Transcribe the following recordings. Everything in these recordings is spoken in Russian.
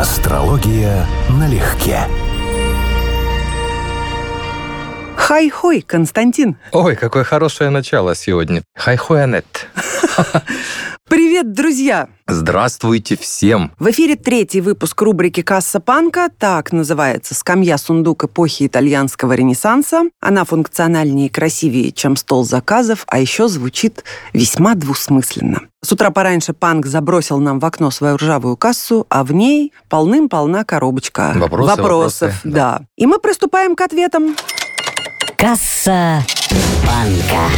Астрология налегке. Хай-хой, Константин. Ой, какое хорошее начало сегодня. Хай-хой, Анет. Привет, друзья! Здравствуйте всем! В эфире третий выпуск рубрики «Касса Панка». Так называется «Скамья-сундук эпохи итальянского ренессанса». Она функциональнее и красивее, чем стол заказов, а еще звучит весьма двусмысленно. С утра пораньше Панк забросил нам в окно свою ржавую кассу, а в ней полным-полна коробочка Вопросы, вопросов. вопросы, да. И мы приступаем к ответам. Касса Панка.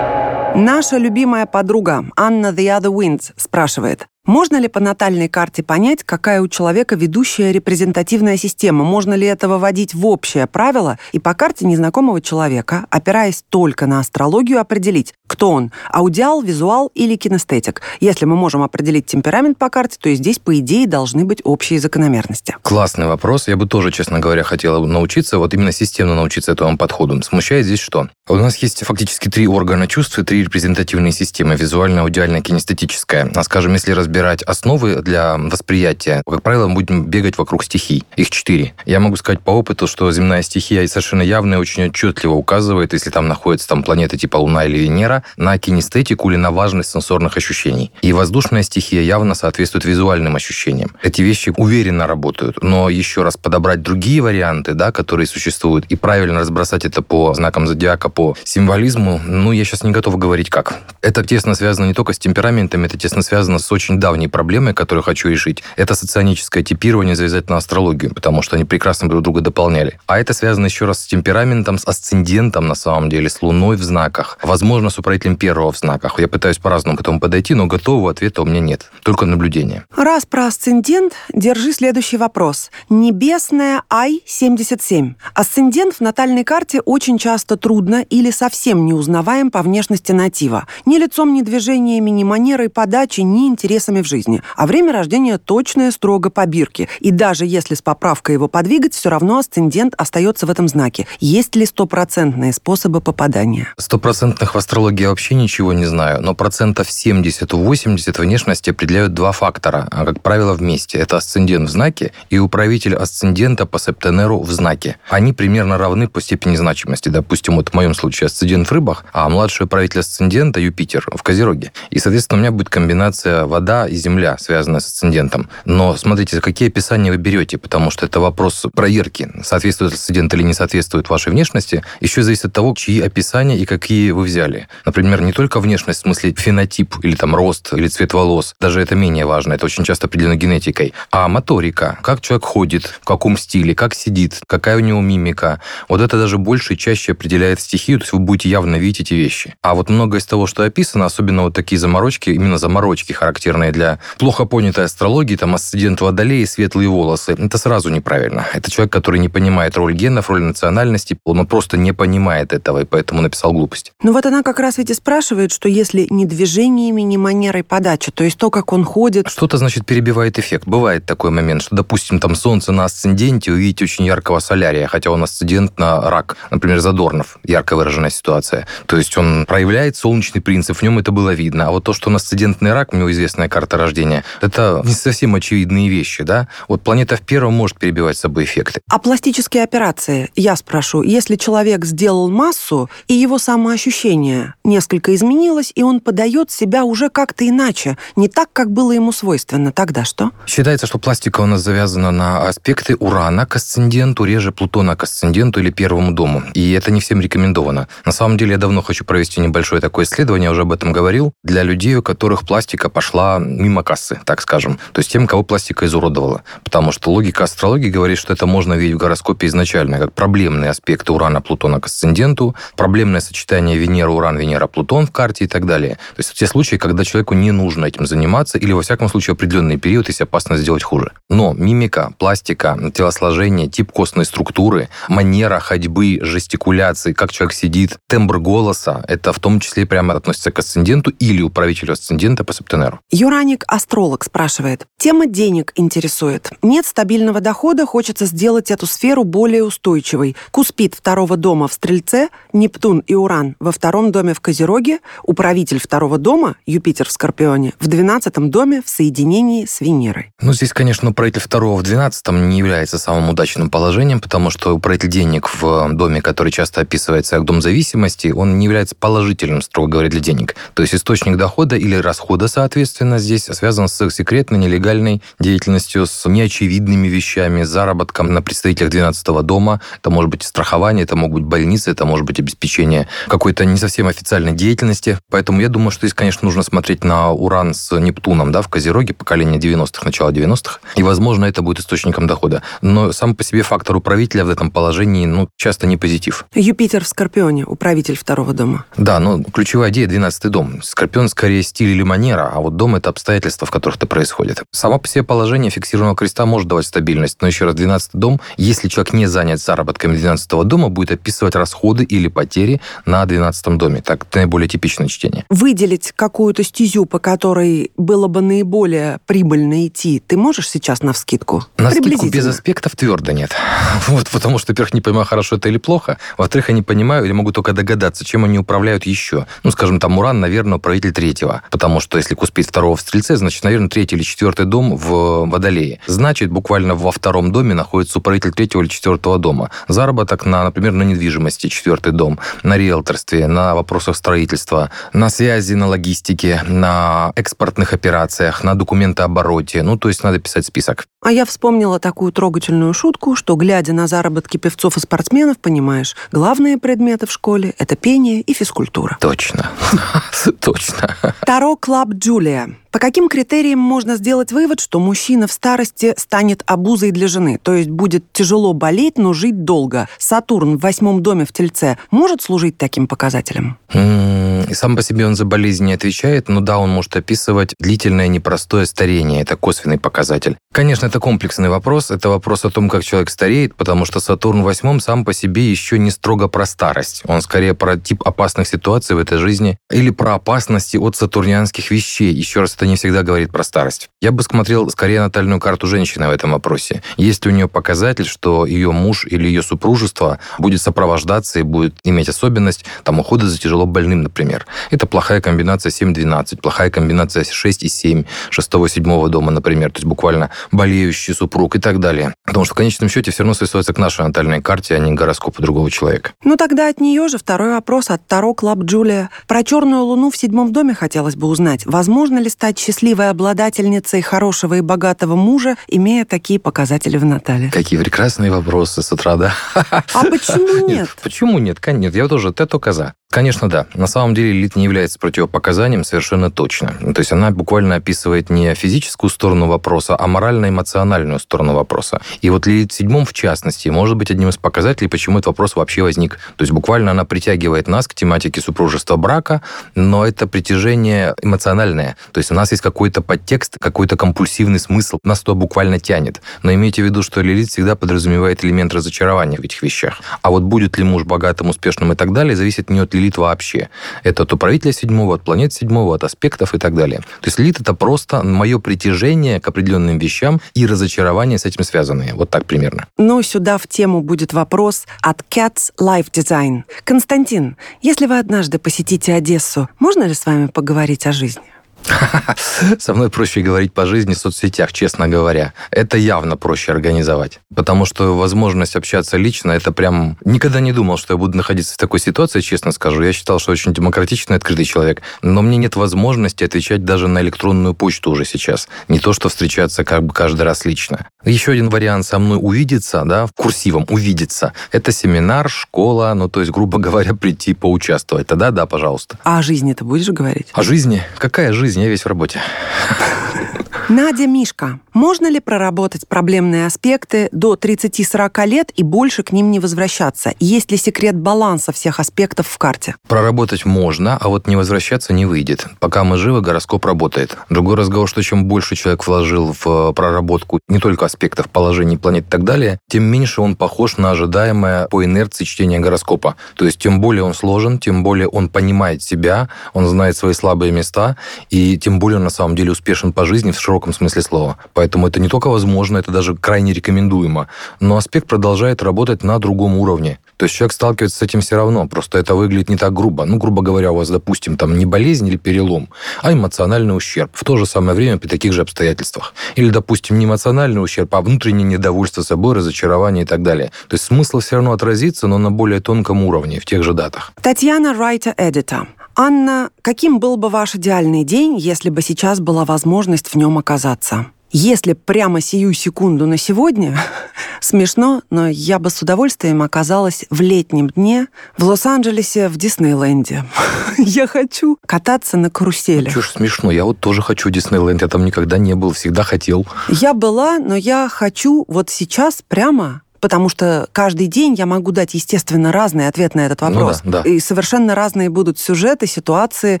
Наша любимая подруга Анна The Other Winds спрашивает, можно ли по натальной карте понять, какая у человека ведущая репрезентативная система? Можно ли это выводить в общее правило и по карте незнакомого человека, опираясь только на астрологию, определить, кто он – аудиал, визуал или кинестетик? Если мы можем определить темперамент по карте, то и здесь, по идее, должны быть общие закономерности. Классный вопрос. Я бы тоже, честно говоря, хотел научиться, вот именно системно научиться этому подходу. Смущает здесь что? У нас есть фактически три органа чувств и три репрезентативные системы – визуальная, аудиальная, кинестетическая. А скажем, если разбирать основы для восприятия, как правило, мы будем бегать вокруг стихий. Их четыре. Я могу сказать по опыту, что земная стихия совершенно явно и очень отчетливо указывает, если там находится там планеты типа Луна или Венера, на кинестетику или на важность сенсорных ощущений. И воздушная стихия явно соответствует визуальным ощущениям. Эти вещи уверенно работают. Но еще раз подобрать другие варианты, да, которые существуют, и правильно разбросать это по знакам зодиака, по символизму, ну, я сейчас не готов говорить как. Это тесно связано не только с темпераментами, это тесно связано с очень давней проблемой, которую хочу решить. Это соционическое типирование завязать на астрологию, потому что они прекрасно друг друга дополняли. А это связано еще раз с темпераментом, с асцендентом, на самом деле, с луной в знаках. Возможно, с управителем первого в знаках. Я пытаюсь по-разному к этому подойти, но готового ответа у меня нет. Только наблюдение. Раз про асцендент, держи следующий вопрос. Небесная Ай-77. Асцендент в натальной карте очень часто трудно или совсем не узнаваем по внешности натива. Ни лицом, ни движениями, ни манерой подачи, ни интересами в жизни. А время рождения точное, строго по бирке. И даже если с поправкой его подвигать, все равно асцендент остается в этом знаке. Есть ли стопроцентные способы попадания? Стопроцентных в астрологии вообще ничего не знаю, но процентов 70-80 внешности определяют два фактора, а, как правило, вместе. Это асцендент в знаке и управитель асцендента по септенеру в знаке. Они примерно равны по степени значимости. Допустим, вот в моем случае асцендент в рыбах, а младший управитель асцендента Юпитер в Козероге. И, соответственно, у меня будет комбинация вода и земля, связанная с асцендентом. Но смотрите, какие описания вы берете, потому что это вопрос проверки, соответствует асцендент или не соответствует вашей внешности, еще зависит от того, чьи описания и какие вы взяли. Например, не только внешность, в смысле фенотип или там рост или цвет волос, даже это менее важно, это очень часто определено генетикой, а моторика, как человек ходит, в каком стиле, как сидит, какая у него мимика. Вот это даже больше и чаще определяет стихию, то есть вы будете явно видеть эти вещи. А вот многое из того, что описано, особенно вот такие заморочки, именно заморочки, характерные для плохо понятой астрологии, там асцендент водолей и светлые волосы, это сразу неправильно. Это человек, который не понимает роль генов, роль национальности, он просто не понимает этого, и поэтому написал глупость. Ну вот она как раз ведь и спрашивает, что если не движениями, не манерой подачи, то есть то, как он ходит... Что-то, значит, перебивает эффект. Бывает такой момент, что, допустим, там солнце на асценденте, увидите очень яркого солярия, хотя он асцендент на рак. Например, Задорнов, ярко выраженная ситуация. То есть он проявляет солнечный принцип, в нем это было видно. А вот то, что он асцендентный рак, у него известная карта рождения, это не совсем очевидные вещи, да? Вот планета в первом может перебивать с собой эффекты. А пластические операции, я спрошу, если человек сделал массу, и его самоощущение несколько изменилось, и он подает себя уже как-то иначе, не так, как было ему свойственно, тогда что? Считается, что пластика у нас завязана на аспекты Урана к асценденту, реже Плутона к асценденту или первому дому. И это не всем рекомендовано. На самом деле, я давно хочу провести небольшое такое исследование, я уже об этом говорил, для людей, у которых пластика пошла мимо кассы, так скажем. То есть тем, кого пластика изуродовала. Потому что логика астрологии говорит, что это можно видеть в гороскопе изначально, как проблемные аспекты Урана, Плутона к асценденту, проблемное сочетание Венера, Уран, Венера, Плутон в карте и так далее. То есть те случаи, когда человеку не нужно этим заниматься, или, во всяком случае, определенный период, если опасно сделать хуже. Но мимика, пластика, телосложение, тип костной структуры, манера ходьбы, жестикуляции, как человек сидит, тембр голоса, это в том числе прямо относится к асценденту или управителю асцендента по септенеру. Юра Механик Астролог спрашивает. Тема денег интересует. Нет стабильного дохода, хочется сделать эту сферу более устойчивой. Куспит второго дома в Стрельце, Нептун и Уран во втором доме в Козероге, управитель второго дома, Юпитер в Скорпионе, в двенадцатом доме в соединении с Венерой. Ну, здесь, конечно, управитель второго в двенадцатом не является самым удачным положением, потому что управитель денег в доме, который часто описывается как дом зависимости, он не является положительным, строго говоря, для денег. То есть источник дохода или расхода, соответственно, здесь связан с секретной, нелегальной деятельностью, с неочевидными вещами, заработком на представителях 12 дома. Это может быть страхование, это могут быть больницы, это может быть обеспечение какой-то не совсем официальной деятельности. Поэтому я думаю, что здесь, конечно, нужно смотреть на Уран с Нептуном, да, в Козероге, поколение 90-х, начало 90-х. И, возможно, это будет источником дохода. Но сам по себе фактор управителя в этом положении, ну, часто не позитив. Юпитер в Скорпионе, управитель второго дома. Да, но ключевая идея 12 дом. Скорпион скорее стиль или манера, а вот дом это обстоятельства, в которых это происходит. Само по себе положение фиксированного креста может давать стабильность, но еще раз, 12 дом, если человек не занят заработками 12 дома, будет описывать расходы или потери на 12 доме. Так, наиболее типичное чтение. Выделить какую-то стезю, по которой было бы наиболее прибыльно идти, ты можешь сейчас на вскидку? На скидку без аспектов твердо нет. Вот, потому что, во-первых, не понимаю, хорошо это или плохо. Во-вторых, я не понимаю или могу только догадаться, чем они управляют еще. Ну, скажем, там Уран, наверное, управитель третьего. Потому что если Куспит второго Стрельце, значит, наверное, третий или четвертый дом в Водолее. Значит, буквально во втором доме находится управитель третьего или четвертого дома. Заработок на, например, на недвижимости, четвертый дом, на риэлторстве, на вопросах строительства, на связи, на логистике, на экспортных операциях, на документообороте. Ну, то есть надо писать список. А я вспомнила такую трогательную шутку, что, глядя на заработки певцов и спортсменов, понимаешь, главные предметы в школе – это пение и физкультура. Точно. Точно. Таро Club Джулия. По каким критериям можно сделать вывод, что мужчина в старости станет обузой для жены, то есть будет тяжело болеть, но жить долго? Сатурн в восьмом доме в Тельце может служить таким показателем? И сам по себе он за болезнь не отвечает, но да, он может описывать длительное непростое старение. Это косвенный показатель. Конечно, это комплексный вопрос. Это вопрос о том, как человек стареет, потому что Сатурн в восьмом сам по себе еще не строго про старость. Он скорее про тип опасных ситуаций в этой жизни или про опасности от сатурнианских вещей. Еще раз, это не всегда говорит про старость. Я бы смотрел скорее натальную карту женщины в этом вопросе. Есть ли у нее показатель, что ее муж или ее супружество будет сопровождаться и будет иметь особенность там, ухода за тяжело больным, например. Это плохая комбинация 7-12, плохая комбинация 6 и 7, 6-7 дома, например. То есть буквально болеющий супруг и так далее. Потому что в конечном счете все равно связывается к нашей натальной карте, а не к гороскопу другого человека. Ну тогда от нее же второй вопрос от Таро Club Джулия. Про черную луну в седьмом доме хотелось бы узнать. Возможно ли стать счастливой обладательницей хорошего и богатого мужа, имея такие показатели в Натале? Какие прекрасные вопросы с утра, да? А почему нет? Почему нет? Нет, я тоже тето коза. Конечно, да. На самом деле лилит не является противопоказанием совершенно точно. То есть она буквально описывает не физическую сторону вопроса, а морально-эмоциональную сторону вопроса. И вот лилит в седьмом, в частности, может быть одним из показателей, почему этот вопрос вообще возник. То есть буквально она притягивает нас к тематике супружества брака, но это притяжение эмоциональное. То есть у нас есть какой-то подтекст, какой-то компульсивный смысл. Нас то буквально тянет. Но имейте в виду, что лилит всегда подразумевает элемент разочарования в этих вещах. А вот будет ли муж богатым, успешным и так далее, зависит не от лилит вообще. Это от управителя седьмого, от планет седьмого, от аспектов и так далее. То есть лилит это просто мое притяжение к определенным вещам и разочарование с этим связанные. Вот так примерно. Ну, сюда в тему будет вопрос от Cats Life Design. Константин, если вы однажды посетите Одессу, можно ли с вами поговорить о жизни? Со мной проще говорить по жизни в соцсетях, честно говоря. Это явно проще организовать. Потому что возможность общаться лично, это прям... Никогда не думал, что я буду находиться в такой ситуации, честно скажу. Я считал, что очень демократичный, открытый человек. Но мне нет возможности отвечать даже на электронную почту уже сейчас. Не то, что встречаться как бы каждый раз лично. Еще один вариант со мной увидеться, да, в курсивом увидеться. Это семинар, школа, ну, то есть, грубо говоря, прийти поучаствовать. Тогда да, пожалуйста. А о жизни ты будешь говорить? О жизни? Какая жизнь? Я весь в работе. Надя Мишка. Можно ли проработать проблемные аспекты до 30-40 лет и больше к ним не возвращаться? Есть ли секрет баланса всех аспектов в карте? Проработать можно, а вот не возвращаться не выйдет. Пока мы живы, гороскоп работает. Другой разговор, что чем больше человек вложил в э, проработку не только аспектов положений планет и так далее, тем меньше он похож на ожидаемое по инерции чтение гороскопа. То есть тем более он сложен, тем более он понимает себя, он знает свои слабые места, и тем более он на самом деле успешен по жизни в широком смысле слова. Поэтому это не только возможно, это даже крайне рекомендуемо. Но аспект продолжает работать на другом уровне. То есть человек сталкивается с этим все равно, просто это выглядит не так грубо. Ну, грубо говоря, у вас, допустим, там не болезнь или перелом, а эмоциональный ущерб. В то же самое время при таких же обстоятельствах. Или, допустим, не эмоциональный ущерб, а внутреннее недовольство собой, разочарование и так далее. То есть смысл все равно отразится, но на более тонком уровне, в тех же датах. Татьяна Райта Эдита. Анна, каким был бы ваш идеальный день, если бы сейчас была возможность в нем оказаться? Если прямо сию секунду на сегодня, смешно, но я бы с удовольствием оказалась в летнем дне в Лос-Анджелесе в Диснейленде. я хочу кататься на карусели. Ну, ж смешно, я вот тоже хочу в Диснейленд, я там никогда не был, всегда хотел. Я была, но я хочу вот сейчас прямо потому что каждый день я могу дать, естественно, разный ответ на этот вопрос. Ну да, да. И совершенно разные будут сюжеты, ситуации.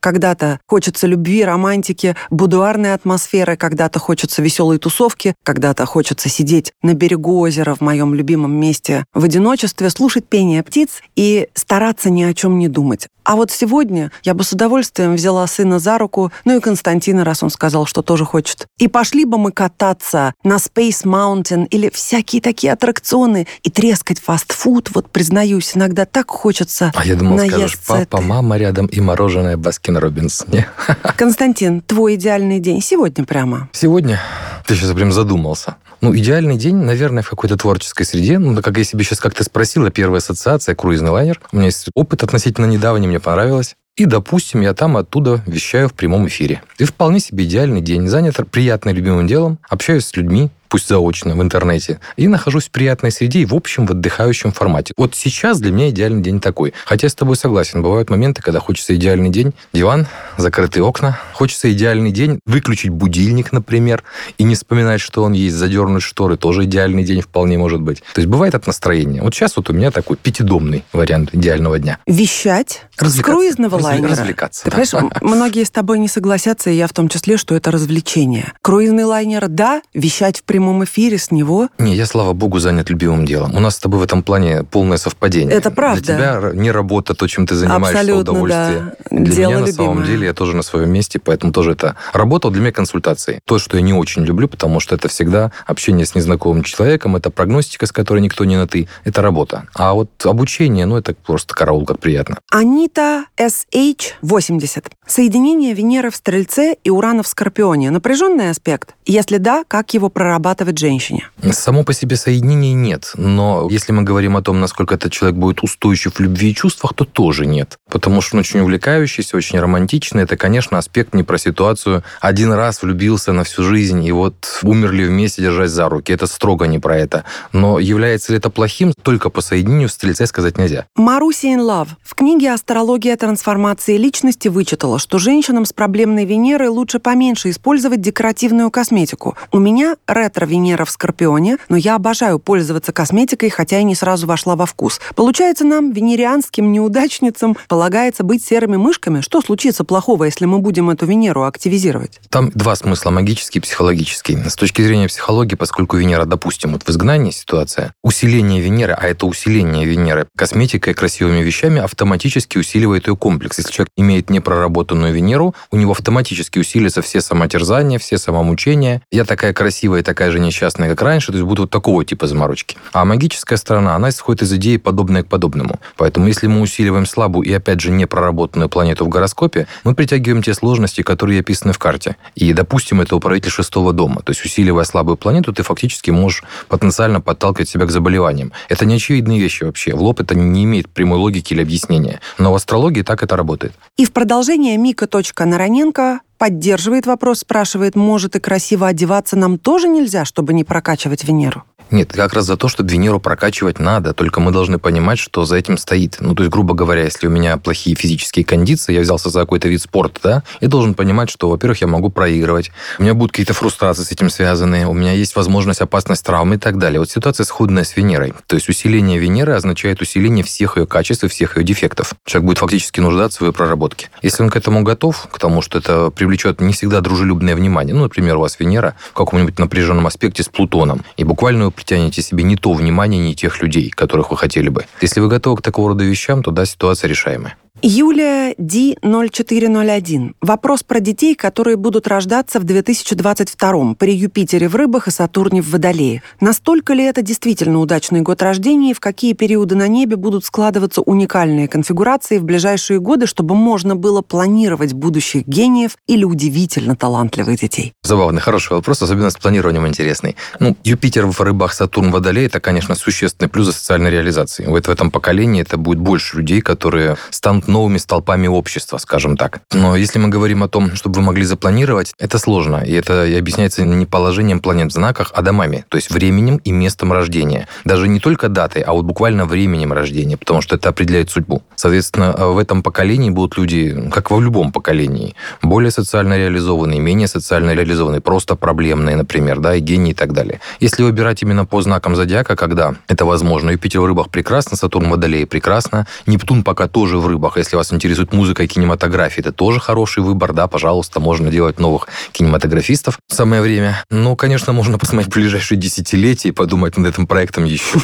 Когда-то хочется любви, романтики, будуарной атмосферы, когда-то хочется веселой тусовки, когда-то хочется сидеть на берегу озера в моем любимом месте в одиночестве, слушать пение птиц и стараться ни о чем не думать. А вот сегодня я бы с удовольствием взяла сына за руку, ну и Константина, раз он сказал, что тоже хочет. И пошли бы мы кататься на Space Mountain или всякие такие аттракционы и трескать фастфуд. Вот, признаюсь, иногда так хочется А я думал, скажешь, папа, этой- мама рядом и мороженое Баскин Робинс. Не? Константин, твой идеальный день сегодня прямо. Сегодня ты сейчас прям задумался. Ну, идеальный день, наверное, в какой-то творческой среде. Ну, как я себе сейчас как-то спросила, первая ассоциация – круизный лайнер. У меня есть опыт относительно недавний, мне понравилось. И, допустим, я там оттуда вещаю в прямом эфире. И вполне себе идеальный день. Занят приятным любимым делом, общаюсь с людьми, пусть заочно, в интернете, и нахожусь в приятной среде и, в общем, в отдыхающем формате. Вот сейчас для меня идеальный день такой. Хотя я с тобой согласен, бывают моменты, когда хочется идеальный день, диван, закрытые окна, хочется идеальный день, выключить будильник, например, и не вспоминать, что он есть, задернуть шторы, тоже идеальный день вполне может быть. То есть бывает от настроения. Вот сейчас вот у меня такой пятидомный вариант идеального дня. Вещать с круизного лайнера. развлекаться, Ты да. понимаешь, многие с тобой не согласятся, и я в том числе, что это развлечение. Круизный лайнер, да, вещать в прямом эфире с него. Не, я, слава богу, занят любимым делом. У нас с тобой в этом плане полное совпадение. Это правда. Для тебя не работа, то, чем ты занимаешься, Абсолютно, удовольствие. да. Для Дело меня, на самом любимое. деле, я тоже на своем месте, поэтому тоже это работа для меня консультации. То, что я не очень люблю, потому что это всегда общение с незнакомым человеком, это прогностика, с которой никто не на «ты», это работа. А вот обучение, ну, это просто караул, как приятно. Анита SH80. Соединение Венеры в Стрельце и Урана в Скорпионе. Напряженный аспект? Если да, как его прорабатывать женщине? Само по себе соединения нет, но если мы говорим о том, насколько этот человек будет устойчив в любви и чувствах, то тоже нет. Потому что он очень увлекающийся, очень романтичный. Это, конечно, аспект не про ситуацию. Один раз влюбился на всю жизнь, и вот умерли вместе, держась за руки. Это строго не про это. Но является ли это плохим, только по соединению в Стрельце сказать нельзя. Маруся in Love в книге «Астрология трансформации личности» вычитала, что женщинам с проблемной Венерой лучше поменьше использовать декоративную косметику. У меня ретро-Венера в Скорпионе, но я обожаю пользоваться косметикой, хотя и не сразу вошла во вкус. Получается, нам, венерианским неудачницам, полагается быть серыми мышками? Что случится плохого, если мы будем эту Венеру активизировать? Там два смысла, магический и психологический. С точки зрения психологии, поскольку Венера, допустим, вот в изгнании ситуация, усиление Венеры, а это усиление Венеры косметикой, красивыми вещами автоматически усиливает ее комплекс. Если человек имеет непроработанную Венеру, у него автоматически усилятся все самотерзания, все самомучения. Я такая красивая и такая же несчастная, как раньше, то есть будут вот такого типа заморочки. А магическая сторона, она исходит из идеи подобная к подобному. Поэтому если мы усиливаем слабую и, опять же, непроработанную планету в гороскопе, мы притягиваем те сложности, которые описаны в карте. И, допустим, это управитель шестого дома. То есть, усиливая слабую планету, ты фактически можешь потенциально подталкивать себя к заболеваниям. Это не очевидные вещи вообще. В лоб это не имеет прямой логики или объяснения. Но в астрологии так это работает. И в продолжение Мика.Нароненко поддерживает вопрос, спрашивает, может и красиво одеваться нам тоже нельзя, чтобы не прокачивать Венеру? Нет, как раз за то, чтобы Венеру прокачивать надо, только мы должны понимать, что за этим стоит. Ну, то есть, грубо говоря, если у меня плохие физические кондиции, я взялся за какой-то вид спорта, да, я должен понимать, что, во-первых, я могу проигрывать, у меня будут какие-то фрустрации с этим связаны, у меня есть возможность, опасность травмы и так далее. Вот ситуация сходная с Венерой. То есть усиление Венеры означает усиление всех ее качеств и всех ее дефектов. Человек будет фактически нуждаться в ее проработке. Если он к этому готов, к тому, что это привлечет не всегда дружелюбное внимание, ну, например, у вас Венера в каком-нибудь напряженном аспекте с Плутоном, и буквально притянете себе не то внимание, не тех людей, которых вы хотели бы. Если вы готовы к такого рода вещам, то да, ситуация решаемая. Юлия Ди-0401. Вопрос про детей, которые будут рождаться в 2022 при Юпитере в Рыбах и Сатурне в Водолее. Настолько ли это действительно удачный год рождения и в какие периоды на небе будут складываться уникальные конфигурации в ближайшие годы, чтобы можно было планировать будущих гениев или удивительно талантливых детей? Забавный, хороший вопрос, особенно с планированием интересный. Ну, Юпитер в Рыбах, Сатурн в Водолее – это, конечно, существенный плюс за социальной реализации. Вот в этом поколении это будет больше людей, которые станут новыми столпами общества, скажем так. Но если мы говорим о том, чтобы вы могли запланировать, это сложно. И это объясняется не положением планет в знаках, а домами, то есть временем и местом рождения. Даже не только датой, а вот буквально временем рождения, потому что это определяет судьбу. Соответственно, в этом поколении будут люди, как во любом поколении, более социально реализованные, менее социально реализованные, просто проблемные, например, да, и гении и так далее. Если выбирать именно по знакам зодиака, когда это возможно, Юпитер в рыбах прекрасно, Сатурн в Водолее прекрасно, Нептун пока тоже в рыбах, если вас интересует музыка и кинематография, это тоже хороший выбор, да, пожалуйста, можно делать новых кинематографистов. Самое время. Ну, конечно, можно посмотреть ближайшие десятилетия и подумать над этим проектом еще.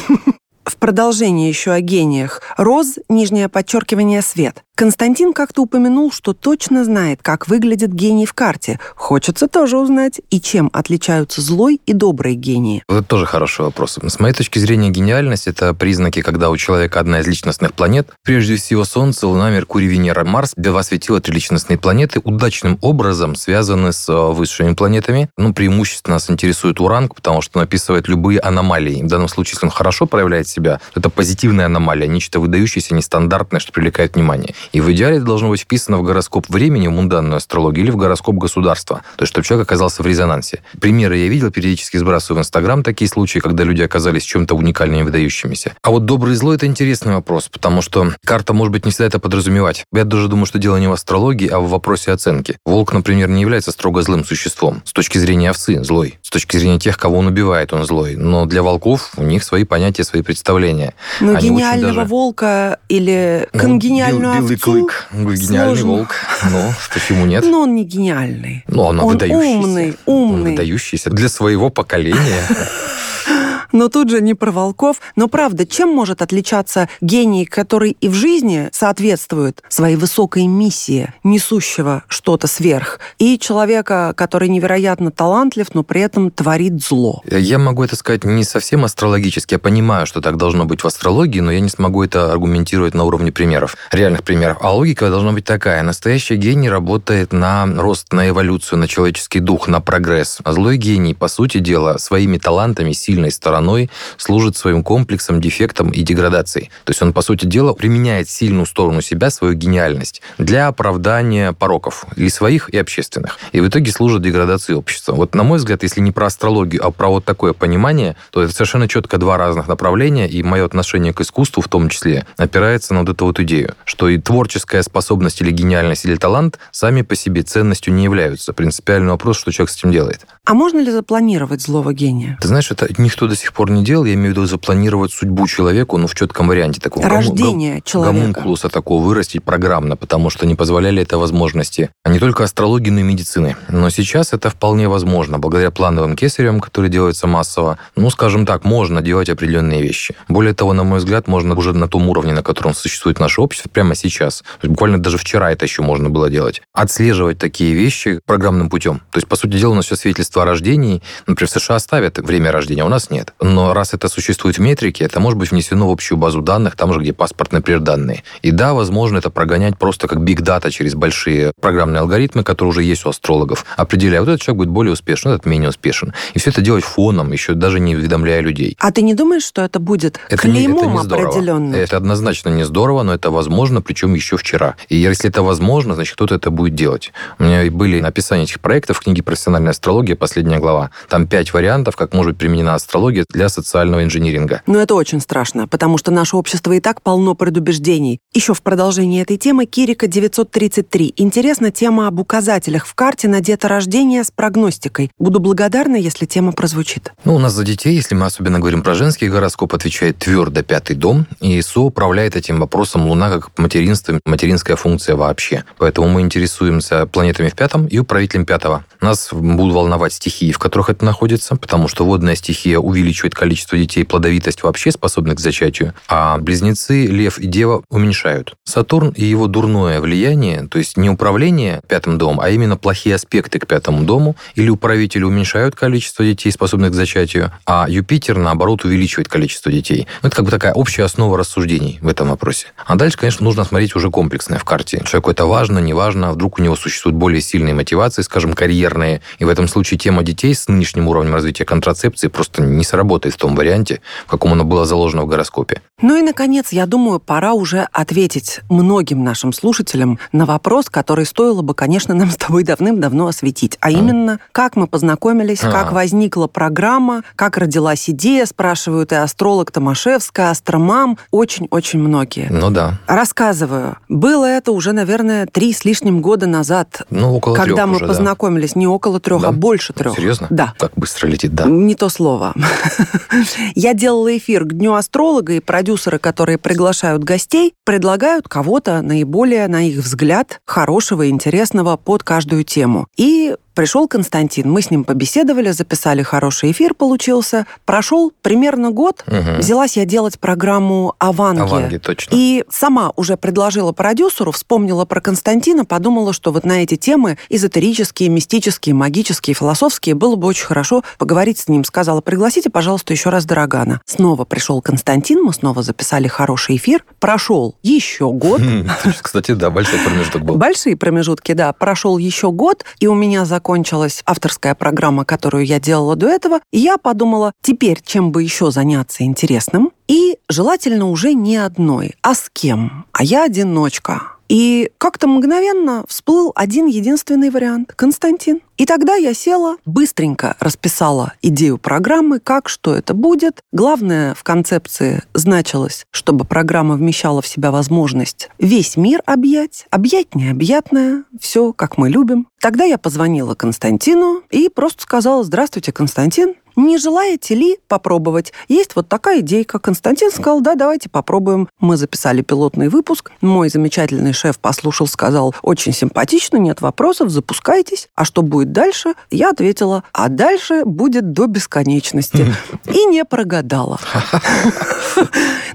В продолжение еще о гениях. Роз, нижнее подчеркивание, свет. Константин как-то упомянул, что точно знает, как выглядит гений в карте. Хочется тоже узнать, и чем отличаются злой и добрый гении. Это тоже хороший вопрос. С моей точки зрения, гениальность — это признаки, когда у человека одна из личностных планет, прежде всего Солнце, Луна, Меркурий, Венера, Марс, два светила, три личностные планеты, удачным образом связаны с э, высшими планетами. Ну, преимущественно нас интересует Уран, потому что он описывает любые аномалии. В данном случае, если он хорошо проявляет себя, то это позитивная аномалия, нечто выдающееся, нестандартное, что привлекает внимание. И в идеале это должно быть вписано в гороскоп времени, в мунданную астрологию, или в гороскоп государства. То есть, чтобы человек оказался в резонансе. Примеры я видел, периодически сбрасываю в Инстаграм такие случаи, когда люди оказались чем-то уникальными выдающимися. А вот добрый и злой – это интересный вопрос, потому что карта, может быть, не всегда это подразумевать. Я даже думаю, что дело не в астрологии, а в вопросе оценки. Волк, например, не является строго злым существом. С точки зрения овцы – злой. С точки зрения тех, кого он убивает, он злой. Но для волков у них свои понятия, свои представления. Но Они гениального даже... волка или ну, конгениальную бил, овцу клык. Гениальный Сложно. волк. Ну, почему нет? Но он не гениальный. Но он, он выдающийся. умный, умный. Он выдающийся для своего поколения. Но тут же не про волков. Но правда, чем может отличаться гений, который и в жизни соответствует своей высокой миссии, несущего что-то сверх, и человека, который невероятно талантлив, но при этом творит зло? Я могу это сказать не совсем астрологически. Я понимаю, что так должно быть в астрологии, но я не смогу это аргументировать на уровне примеров, реальных примеров. А логика должна быть такая. Настоящий гений работает на рост, на эволюцию, на человеческий дух, на прогресс. А злой гений, по сути дела, своими талантами, сильной стороной стороной служит своим комплексом, дефектом и деградацией. То есть он, по сути дела, применяет сильную сторону себя, свою гениальность, для оправдания пороков, и своих, и общественных. И в итоге служит деградации общества. Вот, на мой взгляд, если не про астрологию, а про вот такое понимание, то это совершенно четко два разных направления, и мое отношение к искусству в том числе опирается на вот эту вот идею, что и творческая способность или гениальность или талант сами по себе ценностью не являются. Принципиальный вопрос, что человек с этим делает. А можно ли запланировать злого гения? Ты знаешь, это никто до сих пор не делал. Я имею в виду запланировать судьбу человеку, ну, в четком варианте. Такого Рождение гом, человека. Гомункулуса такого вырастить программно, потому что не позволяли это возможности. А не только астрологии, но и медицины. Но сейчас это вполне возможно. Благодаря плановым кесарям, которые делаются массово, ну, скажем так, можно делать определенные вещи. Более того, на мой взгляд, можно уже на том уровне, на котором существует наше общество, прямо сейчас. буквально даже вчера это еще можно было делать. Отслеживать такие вещи программным путем. То есть, по сути дела, у нас все свидетельство свидетельство о рождении, например, в США ставят время рождения, а у нас нет. Но раз это существует в метрике, это может быть внесено в общую базу данных, там же, где паспорт, например, данные. И да, возможно, это прогонять просто как биг дата через большие программные алгоритмы, которые уже есть у астрологов, определяя, вот этот человек будет более успешен, этот менее успешен. И все это делать фоном, еще даже не уведомляя людей. А ты не думаешь, что это будет это клеймом не, это не определенным? Это однозначно не здорово, но это возможно, причем еще вчера. И если это возможно, значит, кто-то это будет делать. У меня были написания этих проектов в книге «Профессиональная астрология», последняя глава. Там пять вариантов, как может быть применена астрология будущее для социального инжиниринга. Но это очень страшно, потому что наше общество и так полно предубеждений. Еще в продолжении этой темы Кирика 933. Интересна тема об указателях в карте на деторождение с прогностикой. Буду благодарна, если тема прозвучит. Ну, у нас за детей, если мы особенно говорим про женский гороскоп, отвечает твердо пятый дом, и соуправляет этим вопросом Луна как материнство, материнская функция вообще. Поэтому мы интересуемся планетами в пятом и управителем пятого. Нас будут волновать стихии, в которых это находится, потому что водная стихия увеличивает количество детей, плодовитость вообще способных к зачатию, а близнецы, лев и дева уменьшают. Сатурн и его дурное влияние, то есть не управление пятым домом, а именно плохие аспекты к пятому дому, или управители уменьшают количество детей, способных к зачатию, а Юпитер, наоборот, увеличивает количество детей. Ну, это как бы такая общая основа рассуждений в этом вопросе. А дальше, конечно, нужно смотреть уже комплексное в карте. Человеку это важно, не важно, вдруг у него существуют более сильные мотивации, скажем, карьерные, и в этом случае тема детей с нынешним уровнем развития контрацепции просто не сработает в том варианте, в каком оно было заложено в гороскопе. Ну и, наконец, я думаю, пора уже ответить многим нашим слушателям на вопрос, который стоило бы, конечно, нам с тобой давным-давно осветить. А, а именно, как мы познакомились, а. как возникла программа, как родилась идея, спрашивают и астролог Томашевская, астромам, очень-очень многие. Ну да. Рассказываю. Было это уже, наверное, три с лишним года назад. Ну, около Когда мы уже, познакомились. Да. Не около трех, да? а больше трех. Серьезно? Да. Как быстро летит, да. Не то слово. Я делала эфир к Дню астролога, и продюсеры, которые приглашают гостей, предлагают кого-то наиболее, на их взгляд, хорошего и интересного под каждую тему. И Пришел Константин, мы с ним побеседовали, записали хороший эфир, получился. Прошел примерно год, угу. взялась я делать программу. О Ванге, точно. И сама уже предложила продюсеру, вспомнила про Константина, подумала, что вот на эти темы эзотерические, мистические, магические, философские было бы очень хорошо поговорить с ним. Сказала, пригласите, пожалуйста, еще раз Дорогана. Снова пришел Константин, мы снова записали хороший эфир. Прошел еще год. Кстати, да, большой промежуток был. Большие промежутки, да. Прошел еще год, и у меня за закончилась авторская программа, которую я делала до этого, и я подумала, теперь чем бы еще заняться интересным, и желательно уже не одной, а с кем. А я одиночка. И как-то мгновенно всплыл один единственный вариант – Константин. И тогда я села, быстренько расписала идею программы, как, что это будет. Главное в концепции значилось, чтобы программа вмещала в себя возможность весь мир объять, объять необъятное, все, как мы любим. Тогда я позвонила Константину и просто сказала «Здравствуйте, Константин, не желаете ли попробовать? Есть вот такая идейка. Константин сказал, да, давайте попробуем. Мы записали пилотный выпуск. Мой замечательный шеф послушал, сказал, очень симпатично, нет вопросов, запускайтесь. А что будет дальше? Я ответила, а дальше будет до бесконечности. И не прогадала.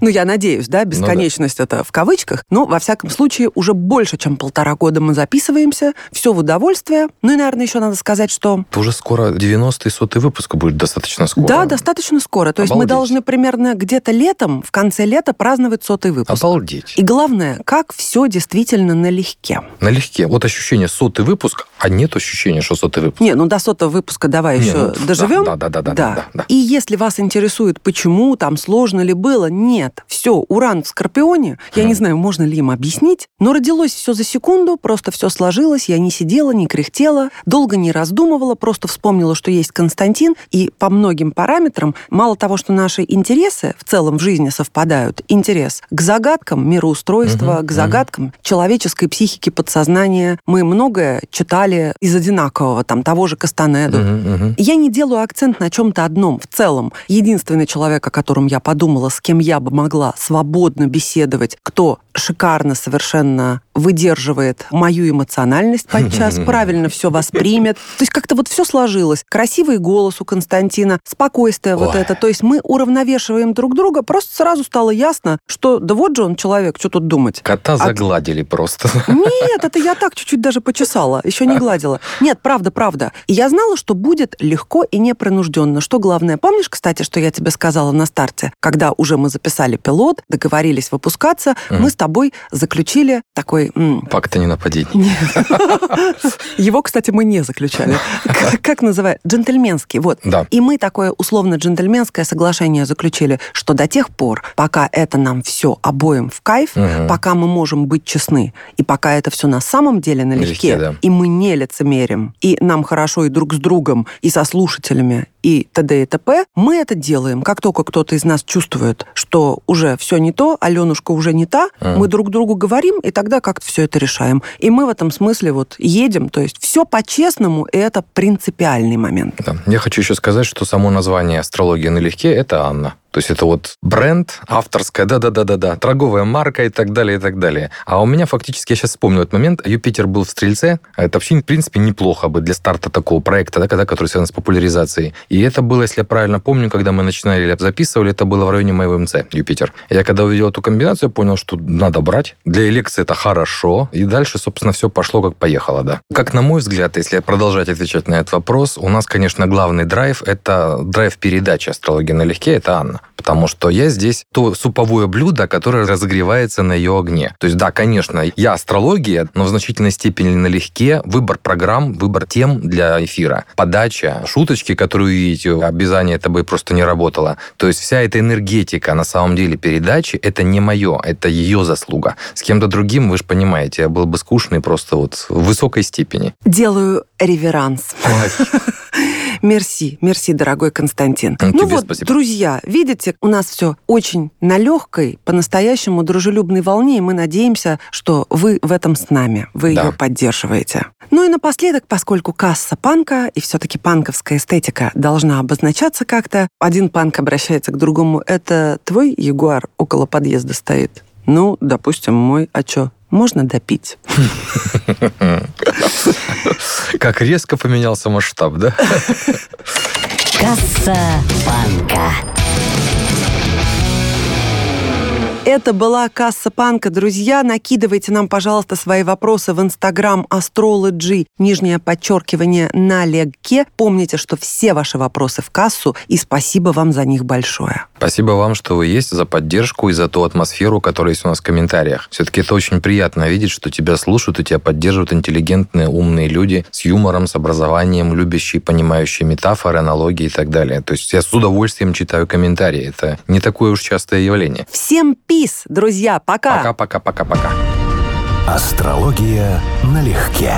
Ну, я надеюсь, да, ну бесконечность это в кавычках. Но, во всяком случае, уже больше, чем полтора года мы записываемся. Все в удовольствие. Ну и, наверное, еще надо сказать, что... Уже скоро 90-й, сотый выпуск будет достаточно скоро. Да, достаточно скоро. То есть мы должны примерно где-то летом, в конце лета праздновать сотый выпуск. Обалдеть. И главное, как все действительно налегке. Налегке. Вот ощущение сотый выпуск, а нет ощущения, что сотый выпуск. Не, ну до сотого выпуска давай Не, еще ну, доживем. Да, да, да, да, да, да, да. И если вас интересует, почему там сложно ли было, нет. Все, уран в Скорпионе, я не знаю, можно ли им объяснить, но родилось все за секунду, просто все сложилось, я не сидела, не кряхтела, долго не раздумывала, просто вспомнила, что есть Константин, и по многим параметрам, мало того, что наши интересы в целом в жизни совпадают, интерес к загадкам мироустройства, угу, к загадкам угу. человеческой психики, подсознания, мы многое читали из одинакового, там, того же Кастанеду. Угу, угу. Я не делаю акцент на чем-то одном. В целом, единственный человек, о котором я подумала, с кем я бы могла свободно беседовать, кто шикарно совершенно выдерживает мою эмоциональность подчас, правильно все воспримет. То есть как-то вот все сложилось. Красивый голос у Константина, спокойствие Ой. вот это. То есть мы уравновешиваем друг друга. Просто сразу стало ясно, что да вот же он человек, что тут думать. Кота а... загладили просто. Нет, это я так чуть-чуть даже почесала, еще не гладила. Нет, правда, правда. И я знала, что будет легко и непринужденно. Что главное, помнишь, кстати, что я тебе сказала на старте, когда уже мы записали пилот, договорились выпускаться, mm. мы с тобой заключили такой... Пакт о ненападении. Его, кстати, мы не заключали. Как называют? Джентльменский. Вот. Да. И мы такое условно джентльменское соглашение заключили, что до тех пор, пока это нам все обоим в кайф, пока мы можем быть честны, и пока это все на самом деле налегке, и мы не лицемерим, и нам хорошо и друг с другом, и со слушателями, и т.д. и т.п. Мы это делаем. Как только кто-то из нас чувствует, что уже все не то, Аленушка уже не та, mm. мы друг другу говорим, и тогда как-то все это решаем. И мы в этом смысле вот едем, то есть все по-честному, и это принципиальный момент. Да. Я хочу еще сказать, что само название «Астрология налегке» — это Анна. То есть это вот бренд, авторская, да-да-да-да-да, торговая марка и так далее, и так далее. А у меня фактически, я сейчас вспомнил этот момент, Юпитер был в Стрельце, а это вообще, в принципе, неплохо бы для старта такого проекта, да, когда, который связан с популяризацией. И это было, если я правильно помню, когда мы начинали записывали, это было в районе моего МЦ, Юпитер. Я когда увидел эту комбинацию, понял, что надо брать. Для лекции это хорошо. И дальше, собственно, все пошло как поехало, да. Как на мой взгляд, если продолжать отвечать на этот вопрос, у нас, конечно, главный драйв – это драйв передачи астрологии налегке, это Анна потому что я здесь то суповое блюдо, которое разогревается на ее огне. То есть, да, конечно, я астрология, но в значительной степени налегке выбор программ, выбор тем для эфира, подача, шуточки, которые вы видите, обязание это бы просто не работало. То есть вся эта энергетика на самом деле передачи, это не мое, это ее заслуга. С кем-то другим, вы же понимаете, я был бы скучный просто вот в высокой степени. Делаю реверанс. Мерси, мерси, дорогой Константин. Ну, ну вот, спасибо. друзья, видите, у нас все очень на легкой, по-настоящему дружелюбной волне, и мы надеемся, что вы в этом с нами, вы да. ее поддерживаете. Ну и напоследок, поскольку касса панка, и все-таки панковская эстетика должна обозначаться как-то, один панк обращается к другому, это твой ягуар около подъезда стоит? Ну, допустим, мой, а чё, можно допить. Как резко поменялся масштаб, да? Касса банка. Это была Касса Панка. Друзья, накидывайте нам, пожалуйста, свои вопросы в Инстаграм Astrology, нижнее подчеркивание на легке. Помните, что все ваши вопросы в кассу, и спасибо вам за них большое. Спасибо вам, что вы есть, за поддержку и за ту атмосферу, которая есть у нас в комментариях. Все-таки это очень приятно видеть, что тебя слушают и тебя поддерживают интеллигентные, умные люди с юмором, с образованием, любящие, понимающие метафоры, аналогии и так далее. То есть я с удовольствием читаю комментарии. Это не такое уж частое явление. Всем Peace, друзья. Пока. Пока-пока-пока-пока. Астрология налегке.